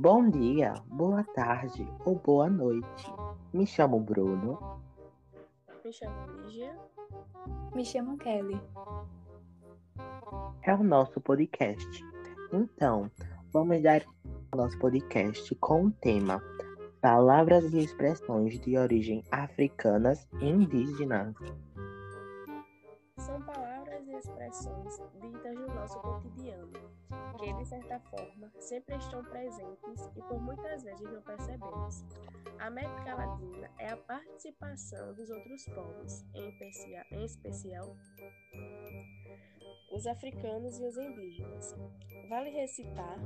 Bom dia, boa tarde ou boa noite. Me chamo Bruno. Me chamo Lígia. Me chamo Kelly. É o nosso podcast. Então, vamos dar o nosso podcast com o tema Palavras e expressões de origem africanas e indígenas. São palavras expressões ditas no nosso cotidiano, que de certa forma sempre estão presentes e por muitas vezes não percebemos. A América Latina é a participação dos outros povos, em especial, em especial os africanos e os indígenas. Vale recitar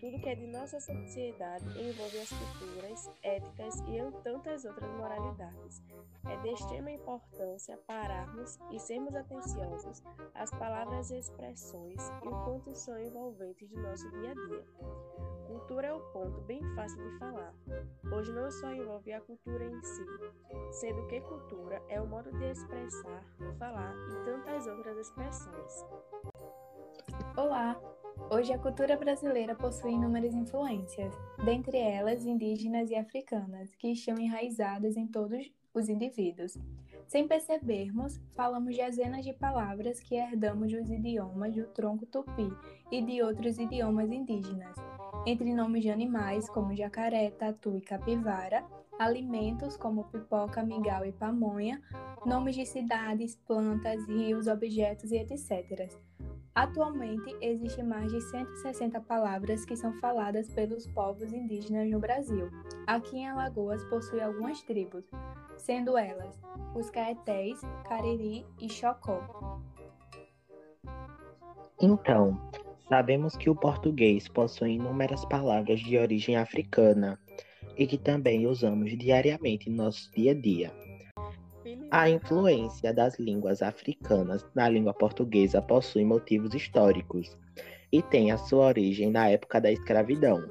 tudo que é de nossa sociedade envolve as culturas, éticas e tantas outras moralidades. É de extrema importância pararmos e sermos atenciosos às palavras e expressões e o quanto são envolventes do nosso dia a dia. Cultura é o ponto bem fácil de falar, pois não só envolve a cultura em si, sendo que cultura é o modo de expressar, falar e tantas outras expressões. Olá! Hoje a cultura brasileira possui inúmeras influências, dentre elas indígenas e africanas, que estão enraizadas em todos os indivíduos. Sem percebermos, falamos dezenas de palavras que herdamos dos idiomas do tronco tupi e de outros idiomas indígenas, entre nomes de animais como jacaré, tatu e capivara, alimentos como pipoca, mingau e pamonha, nomes de cidades, plantas, rios, objetos e etc. Atualmente, existem mais de 160 palavras que são faladas pelos povos indígenas no Brasil. Aqui em Alagoas possui algumas tribos, sendo elas os Caetés, Cariri e Chocó. Então, sabemos que o português possui inúmeras palavras de origem africana e que também usamos diariamente no nosso dia a dia. A influência das línguas africanas na língua portuguesa possui motivos históricos e tem a sua origem na época da escravidão,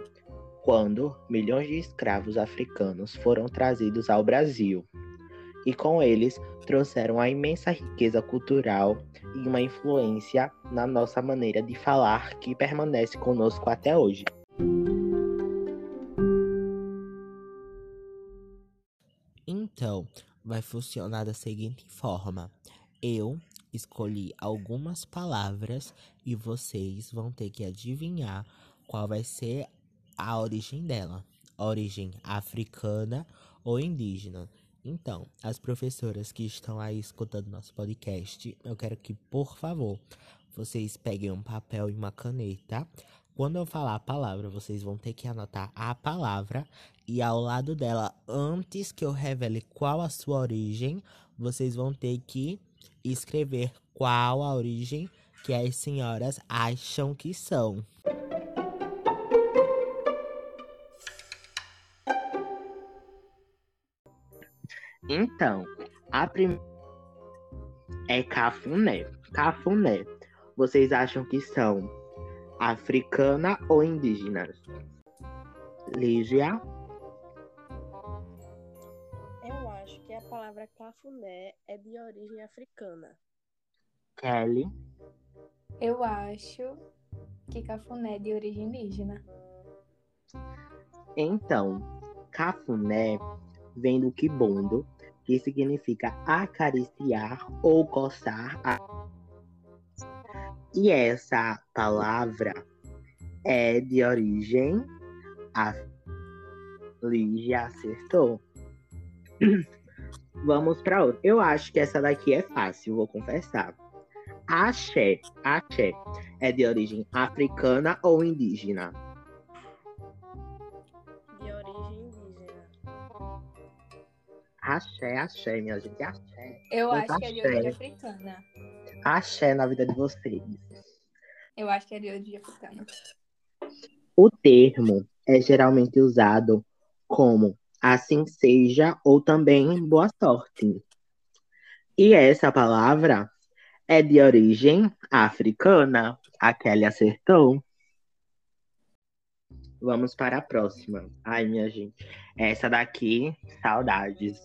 quando milhões de escravos africanos foram trazidos ao Brasil. E com eles trouxeram a imensa riqueza cultural e uma influência na nossa maneira de falar que permanece conosco até hoje. Então, vai funcionar da seguinte forma: eu escolhi algumas palavras e vocês vão ter que adivinhar qual vai ser a origem dela, origem africana ou indígena. Então, as professoras que estão aí escutando nosso podcast, eu quero que, por favor, vocês peguem um papel e uma caneta, quando eu falar a palavra, vocês vão ter que anotar a palavra e ao lado dela, antes que eu revele qual a sua origem, vocês vão ter que escrever qual a origem que as senhoras acham que são. Então, a primeira é cafuné. Cafuné. Vocês acham que são africana ou indígenas? Lígia? Eu acho que a palavra cafuné é de origem africana. Kelly? Eu acho que cafuné é de origem indígena. Então, cafuné vem do quibondo, que significa acariciar ou coçar a e essa palavra é de origem a Lígia acertou. Vamos para outra. Eu acho que essa daqui é fácil, vou confessar. Axé, axé é de origem africana ou indígena? De origem indígena. Axé, axé, minha gente, axé. Eu Muito acho axé. que é de origem africana axé na vida de vocês? Eu acho que é de origem africana. O termo é geralmente usado como assim seja ou também boa sorte. E essa palavra é de origem africana. A Kelly acertou. Vamos para a próxima. Ai, minha gente. Essa daqui, saudades.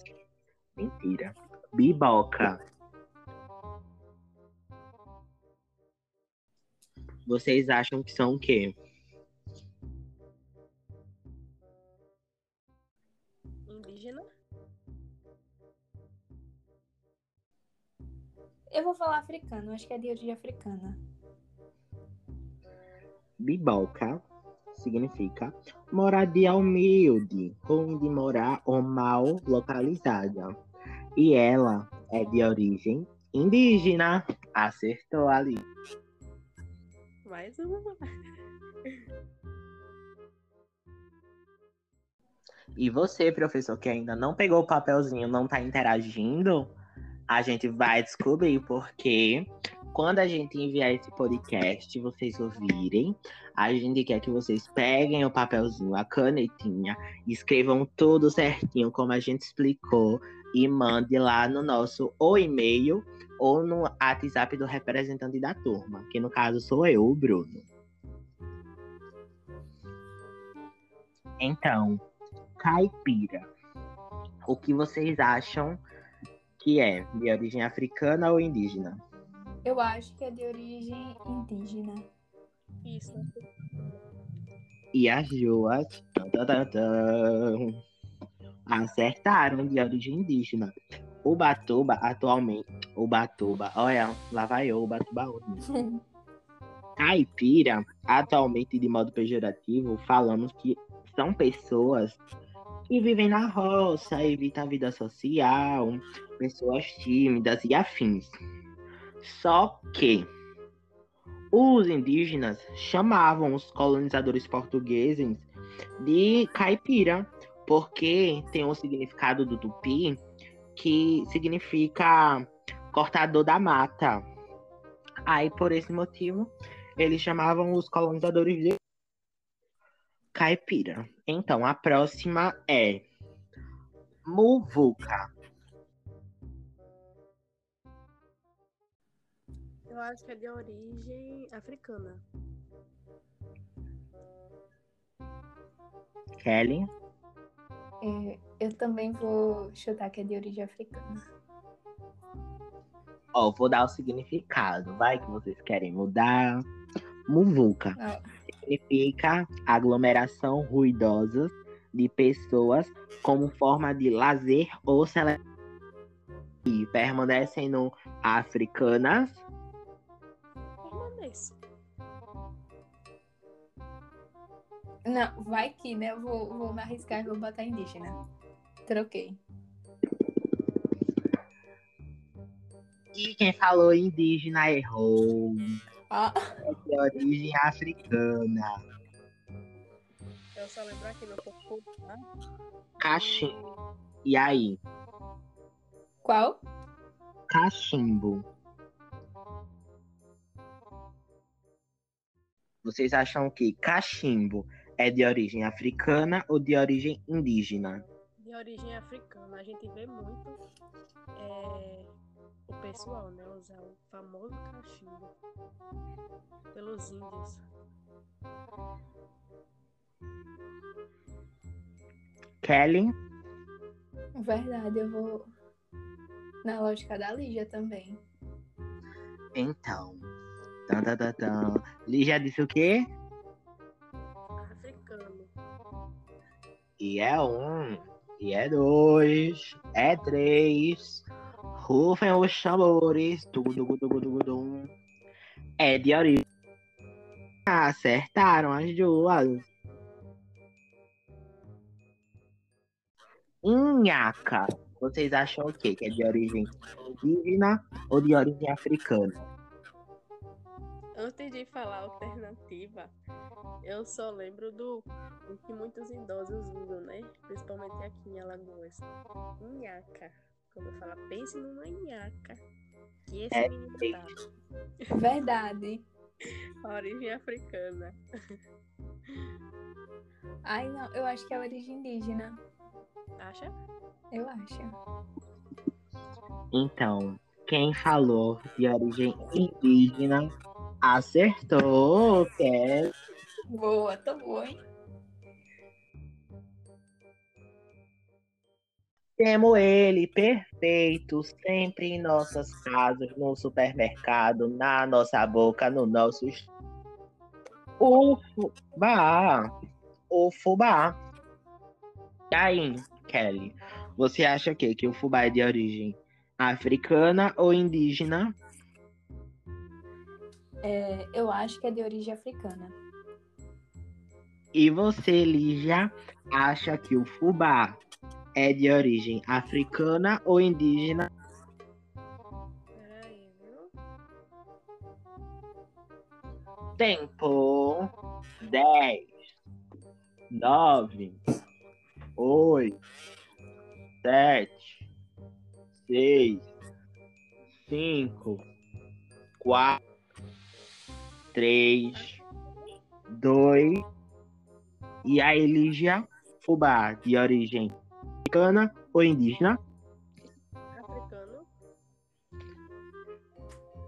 Mentira. Biboca. vocês acham que são o quê? Indígena? Eu vou falar africano, acho que é de origem africana. Bibalca significa moradia humilde, onde morar ou mal localizada. E ela é de origem indígena. Acertou ali. Mais uma. E você, professor, que ainda não pegou o papelzinho, não está interagindo, a gente vai descobrir porque quando a gente enviar esse podcast, vocês ouvirem, a gente quer que vocês peguem o papelzinho, a canetinha, escrevam tudo certinho, como a gente explicou, e mande lá no nosso ou e-mail ou no WhatsApp do representante da turma, que no caso sou eu, o Bruno. Então, caipira. O que vocês acham que é? De origem africana ou indígena? Eu acho que é de origem indígena. Isso. E as duas acertaram de origem indígena. O Batuba, atualmente, o Batuba, olha, lá vai eu, o Batuba outro. Caipira, atualmente, de modo pejorativo, falamos que são pessoas que vivem na roça, evitam a vida social, pessoas tímidas e afins. Só que os indígenas chamavam os colonizadores portugueses de caipira, porque tem um significado do tupi que significa cortador da mata. Aí, por esse motivo, eles chamavam os colonizadores de caipira. Então, a próxima é muvuca. Eu acho que é de origem africana. Kelly. É, eu também vou chutar que é de origem africana. Ó, vou dar o significado. Vai que vocês querem mudar. Muvuca Ah, significa aglomeração ruidosa de pessoas como forma de lazer ou celebração. E permanecem no africanas. Não, vai que, né? Eu vou, vou me arriscar e vou botar indígena. Troquei. E quem falou indígena errou. Ah, É de origem africana. Eu só lembro aqui no corpo, tá? Cachimbo. E aí? qual? Cachimbo. Vocês acham que cachimbo é de origem africana ou de origem indígena? De origem africana. A gente vê muito é, o pessoal, né? Usar o famoso cachimbo pelos índios. Kelly? Verdade, eu vou na lógica da Lígia também. Então. Tan, tan, tan, tan. Lígia disse o quê? E é um. E é dois. É três. Rufem os tambores. Tudo. É de origem. Acertaram as duas. Inhaca. Vocês acham o quê? Que é de origem indígena ou de origem africana? Antes de falar a alternativa, eu só lembro do, do que muitos idosos usam, né? Principalmente aqui em Alagoas. Inhaca. Quando eu falo, pense numa inhaca. Que esse É, menino tá. Verdade. Origem africana. Ai, não, eu acho que é origem indígena. Acha? Eu acho. Então, quem falou de origem indígena acertou, Kelly. Boa, tô boa, hein? Temos ele perfeito, sempre em nossas casas, no supermercado, na nossa boca, no nosso. O fubá. O fubá. E aí, Kelly? Você acha o quê? Que o fubá é de origem africana ou indígena? É, eu acho que é de origem africana. E você, Lígia, acha que o fubá é de origem africana ou indígena? Peraí, viu? Tempo. 10, 9, 8, 7, 6, 5, 4, 3, 2. E a Elígia Fubá, de origem africana ou indígena? Africano.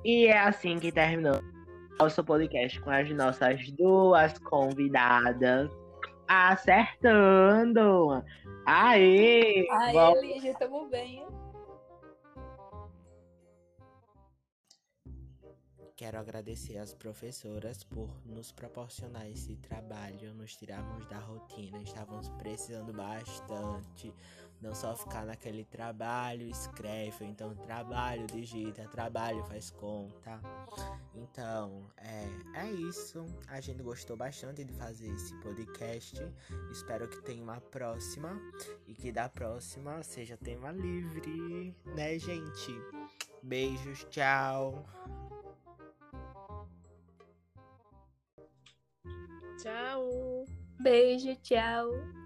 E é assim que terminou nosso podcast com as nossas duas convidadas acertando. Aê! Ai, Vamos- Lígia, tamo bem. Quero agradecer às professoras por nos proporcionar esse trabalho, nos tirarmos da rotina. Estávamos precisando bastante. Não só ficar naquele trabalho, escreve, então trabalho, digita, trabalho, faz conta. Então, é, é isso. A gente gostou bastante de fazer esse podcast. Espero que tenha uma próxima e que da próxima seja tema livre, né, gente? Beijos, tchau. Tchau. Beijo, tchau.